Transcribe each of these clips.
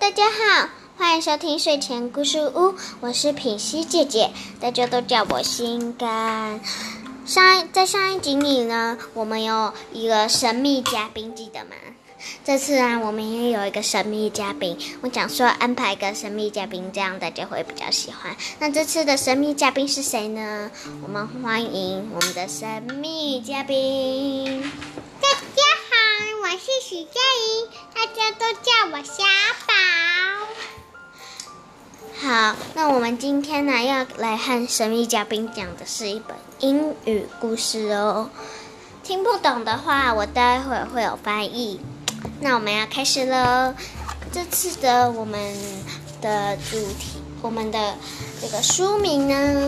大家好，欢迎收听睡前故事屋，我是品溪姐姐，大家都叫我心肝。上在上一集里呢，我们有一个神秘嘉宾，记得吗？这次啊，我们也有一个神秘嘉宾。我讲说安排一个神秘嘉宾，这样大家会比较喜欢。那这次的神秘嘉宾是谁呢？我们欢迎我们的神秘嘉宾。我是许佳怡，大家都叫我小宝。好，那我们今天呢要来和神秘嘉宾讲的是一本英语故事哦。听不懂的话，我待会儿会有翻译。那我们要开始喽。这次的我们的主题，我们的这个书名呢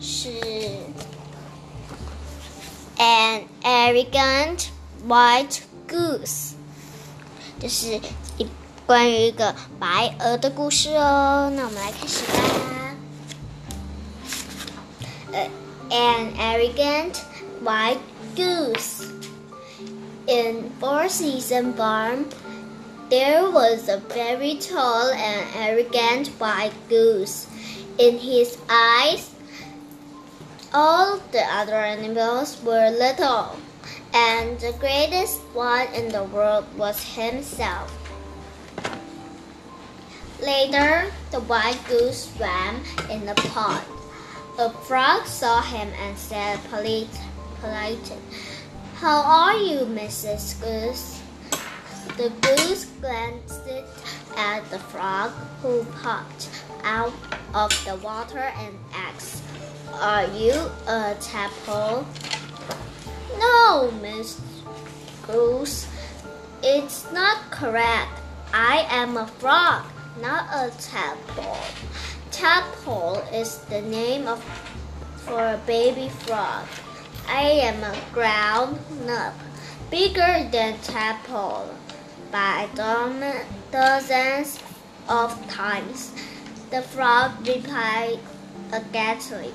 是《An Arrogant White Goose》，就是一关于一个白鹅的故事哦。那我们来开始吧。呃，An Arrogant White Goose。In Four Season Farm, there was a very tall and arrogant white goose. In his eyes, all the other animals were little, and the greatest one in the world was himself. Later, the white goose swam in the pond. A frog saw him and said politely, polite how are you, Mrs. Goose? The goose glanced at the frog who popped out of the water and asked, Are you a tadpole? No, Miss Goose. It's not correct. I am a frog, not a tadpole. Tadpole is the name of for a baby frog. I am a ground up, bigger than tadpole by dozens of times. The frog replied againstly.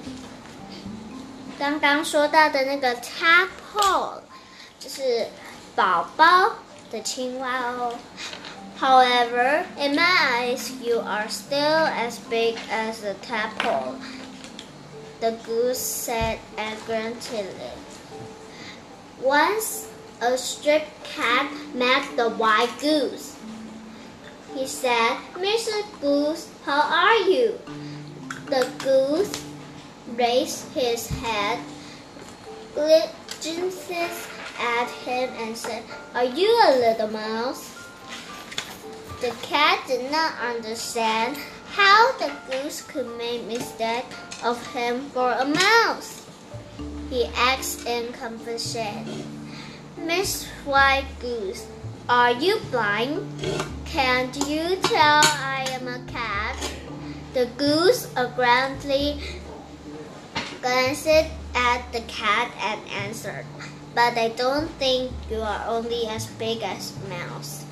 刚刚说到的那个 tadpole 就是宝宝的青蛙哦。However, in my eyes, you are still as big as a tadpole the goose said angrily. Once a stripped cat met the white goose. He said, Mr. Goose, how are you? The goose raised his head, glanced at him, and said, Are you a little mouse? The cat did not understand how the goose could make mistake of him for a mouse. He asked in confession, Miss White Goose, are you blind? Can't you tell I am a cat? The goose aggressively glanced at the cat and answered, But I don't think you are only as big as mouse.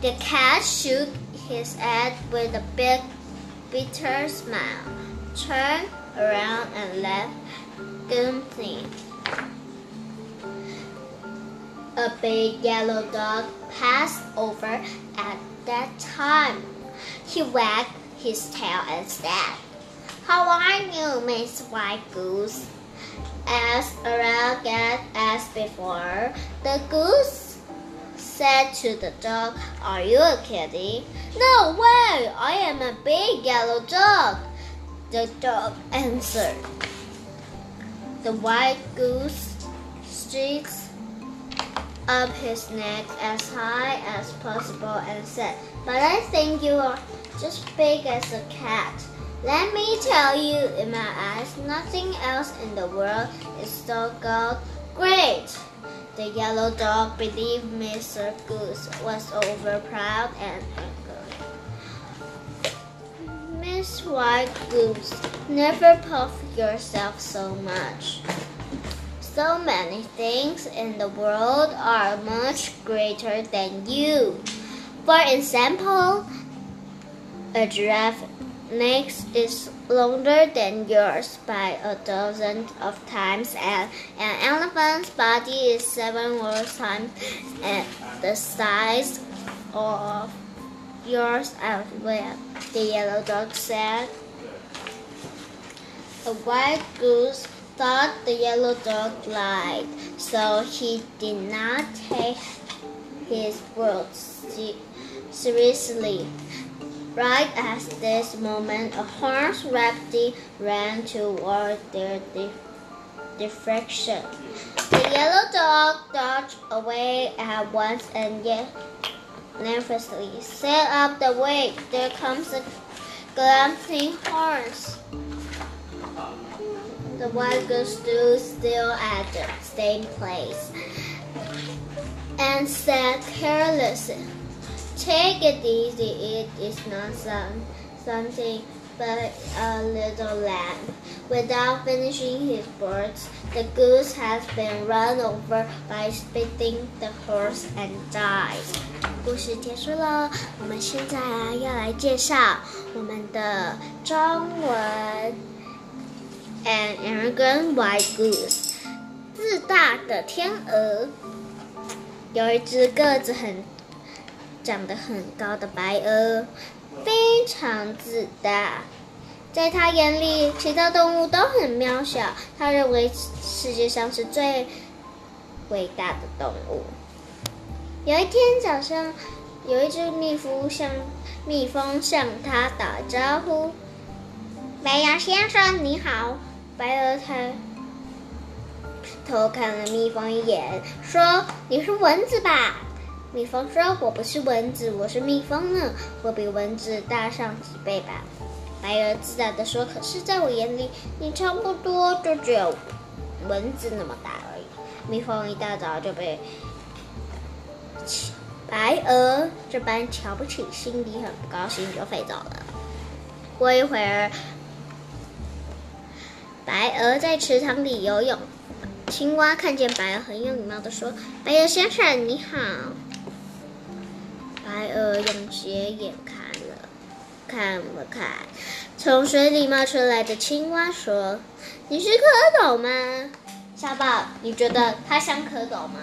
The cat shook his head with a big bitter smile, turned around and left Gumpy. A big yellow dog passed over at that time. He wagged his tail and said, How are you, Miss White Goose? As arrogant as before, the goose said to the dog, Are you a kitty? No way! I am a big yellow dog, the dog answered. The white goose streaks up his neck as high as possible and said, But I think you are just big as a cat. Let me tell you, in my eyes, nothing else in the world is so good. Great! The yellow dog believed Mr. Goose was over proud and angry. Miss White Goose, never puff yourself so much. So many things in the world are much greater than you. For example, a giraffe neck is longer than yours by a dozen of times, and an elephant's body is seven more times the size of yours as well, the yellow dog said. The white goose thought the yellow dog lied, so he did not take his words seriously. Right at this moment, a horse rapidly ran toward their di direction. The yellow dog dodged away at once and yet nervously set up the way. There comes a glancing horse. The white goose stood still at the same place and said carelessly, Take it easy, it is not some, something but a little lamb. Without finishing his words, the goose has been run over by spitting the horse and died. 故事结束了，我们现在啊要来介绍我们的中文。An arrogant white goose，自大的天鹅。有一只个子很、 长得很高的白鹅，非常自大。在他眼里，其他动物都很渺小。他认为世界上是最伟大的动物。有一天早上，有一只蜜蜂向蜜蜂向他打招呼：“白羊先生，你好。”白鹅抬头看了蜜蜂一眼，说：“你是蚊子吧？”蜜蜂说：“我不是蚊子，我是蜜蜂呢。我比蚊子大上几倍吧。”白鹅自大的说：“可是，在我眼里，你差不多就只有蚊子那么大而已。”蜜蜂一大早就被白鹅这般瞧不起，心里很不高兴，就飞走了。过一会儿，白鹅在池塘里游泳，青蛙看见白鹅，很有礼貌的说：“白鹅先生，你好。”白鹅用斜眼看了。看了看，从水里冒出来的青蛙说：“你是蝌蚪吗？”小宝，你觉得它像蝌蚪吗？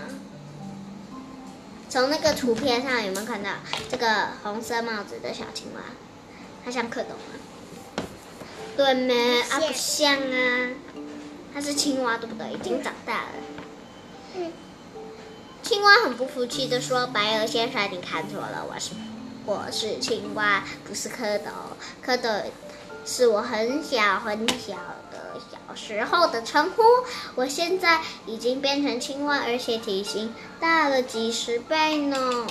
从那个图片上有没有看到这个红色帽子的小青蛙？它像蝌蚪吗？对没？啊，不像啊！它是青蛙，对不对？已经长大了。青蛙很不服气的说：“白鹅先生，你看错了，我是。”我是青蛙，不是蝌蚪。蝌蚪是我很小很小的小时候的称呼。我现在已经变成青蛙，而且体型大了几十倍呢。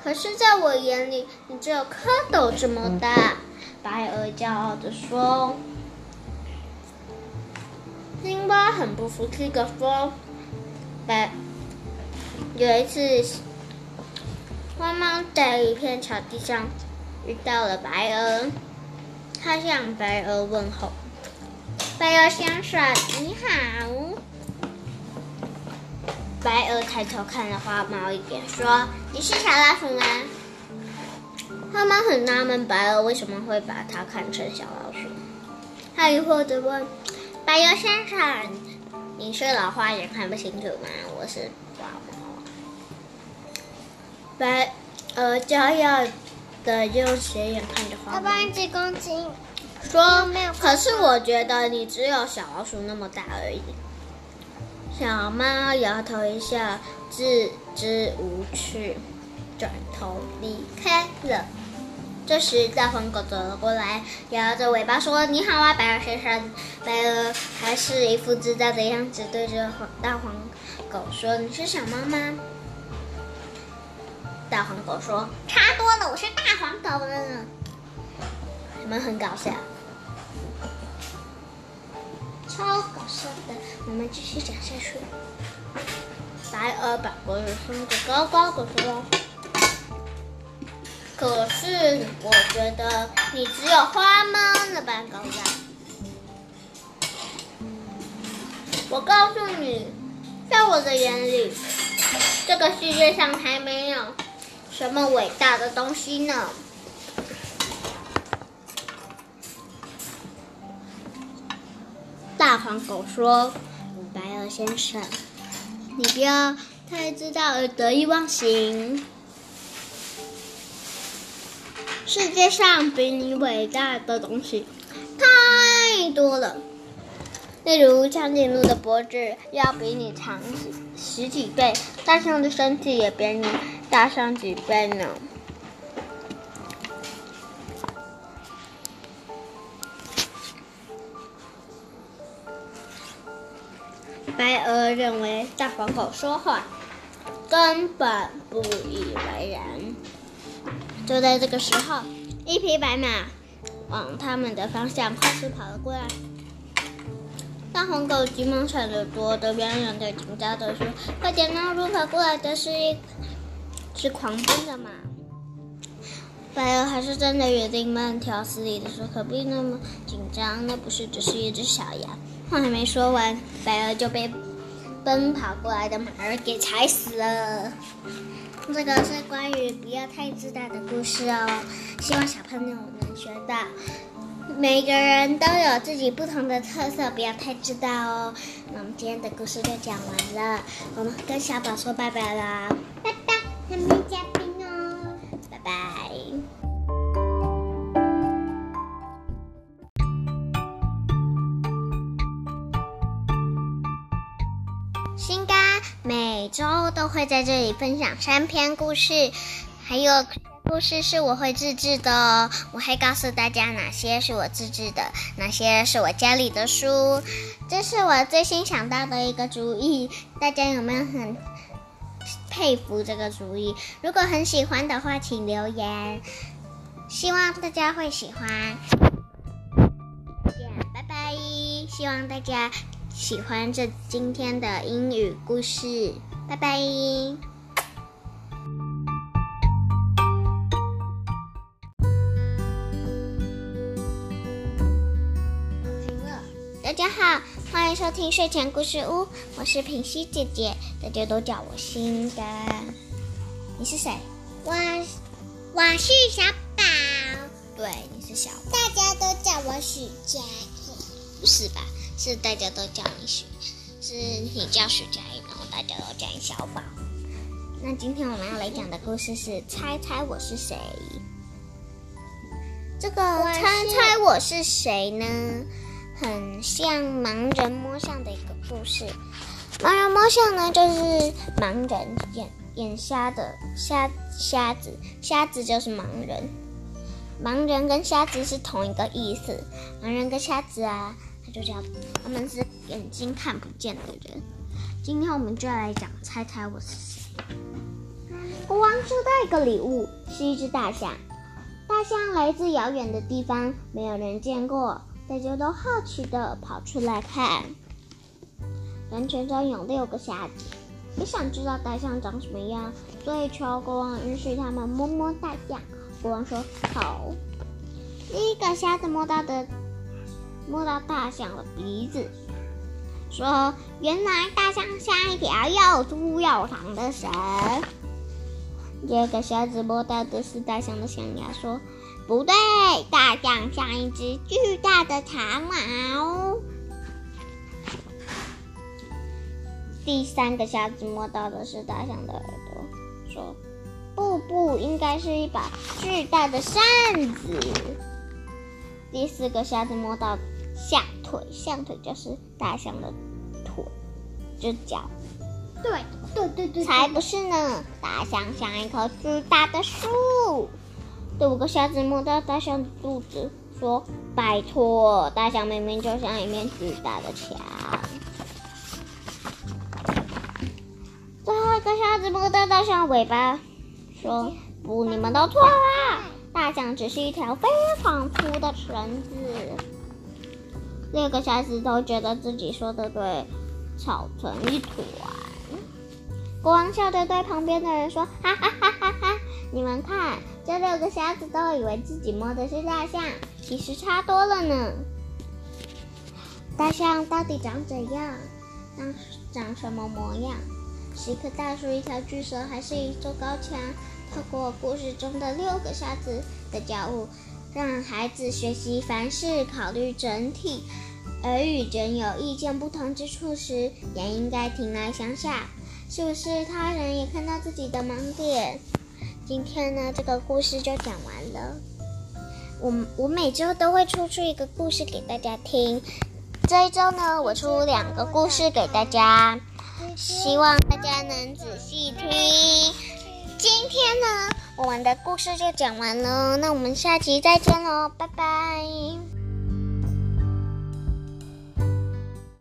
可是，在我眼里，你只有蝌蚪这么大。白鹅骄傲地说。青蛙很不服气的说：“白，有一次。”汪汪在一片草地上遇到了白鹅，他向白鹅问候：“白鹅先生，你好。”白鹅抬头看了花猫一眼，说：“你是小老鼠吗？”花猫很纳闷，白鹅为什么会把它看成小老鼠。他疑惑地问：“白鹅先生，你是老花眼看不清楚吗？我是花猫。”白鹅骄傲的用斜眼看着花猫，爸爸几公斤？说，可是我觉得你只有小老鼠那么大而已。小猫摇头一笑，自知无趣，转头离开了。这时，大黄狗走了过来，摇着尾巴说：“你好啊，白鹅先生。”白鹅还是一副自大的样子，对着大黄狗说：“你是小猫吗？”大黄狗说：“差多了，我是大黄狗呢。”你们很搞笑，超搞笑的。我们继续讲下去。白鹅把脖子伸得高高的说：“可是我觉得你只有花猫那般高大。我告诉你，在我的眼里，这个世界上还没有。”什么伟大的东西呢？大黄狗说：“白鹅先生，你不要太自大而得意忘形。”世界上比你伟大的东西太多了。例如，长颈鹿的脖子要比你长十十几倍，大象的身体也比你大上几倍呢。白鹅认为大黄狗说话根本不以为然。就在这个时候，一匹白马往他们的方向快速跑了过来。大黄狗急忙闪着躲得远远的，紧张地说：“快点让路跑过来的是一只狂奔的马。”白鹅还是站在原地，慢条斯理地说：“可不必那么紧张，那不是只是一只小羊。”话还没说完，白鹅就被奔跑过来的马儿给踩死了。这个是关于不要太自大的故事哦，希望小朋友能学到。每个人都有自己不同的特色，不要太自大哦。那我们今天的故事就讲完了，我们跟小宝说拜拜啦，拜拜，还没嘉宾哦，拜拜。新嘎每周都会在这里分享三篇故事，还有。故事是我会自制的哦，我会告诉大家哪些是我自制的，哪些是我家里的书。这是我最新想到的一个主意，大家有没有很佩服这个主意？如果很喜欢的话，请留言。希望大家会喜欢。拜拜！希望大家喜欢这今天的英语故事。拜拜。大家好，欢迎收听睡前故事屋，我是平西姐姐，大家都叫我心肝。你是谁？我我是小宝。对，你是小宝。大家都叫我许佳怡。不是吧？是大家都叫你许，是你叫许佳怡，然后大家都叫你小宝。那今天我们要来讲的故事是猜猜我是谁。这个猜猜我是谁呢？很像盲人摸象的一个故事。盲人摸象呢，就是盲人眼眼瞎的瞎瞎子，瞎子就是盲人。盲人跟瞎子是同一个意思。盲人跟瞎子啊，他就叫他们是眼睛看不见的人。今天我们就要来讲，猜猜我是谁。国王收到一个礼物，是一只大象。大象来自遥远的地方，没有人见过。大家都好奇的跑出来看，人群中有六个瞎子，也想知道大象长什么样，所以求国王允许他们摸摸大象。国王说好。第一个瞎子摸到的，摸到大象的鼻子，说：“原来大象像一条又粗又长的绳。”第二个瞎子摸到的是大象的象牙，说。不对，大象像一只巨大的长矛。第三个瞎子摸到的是大象的耳朵，说：“不不，应该是一把巨大的扇子。”第四个瞎子摸到象腿，象腿就是大象的腿，就脚。对对对对，才不是呢！大象像一棵巨大的树。第五个瞎子摸到大象的肚子，说：“拜托，大象明明就像一面巨大的墙。”最后一个瞎子。摸到大象尾巴，说：“不，你们都错了，大象只是一条非常粗的绳子。”六个瞎子。都觉得自己说的对，吵成一团。国王笑着对旁边的人说：“哈哈哈哈哈！你们看。”这六个瞎子都以为自己摸的是大象，其实差多了呢。大象到底长怎样？长长什么模样？是一棵大树、一条巨蛇，还是一座高墙？透过故事中的六个瞎子的觉悟，让孩子学习凡事考虑整体，而与人有意见不同之处时，也应该停来想想，是不是他人也看到自己的盲点。今天呢，这个故事就讲完了。我我每周都会抽出一个故事给大家听。这一周呢，我出两个故事给大家，希望大家能仔细听。今天呢，我们的故事就讲完了，那我们下期再见喽，拜拜。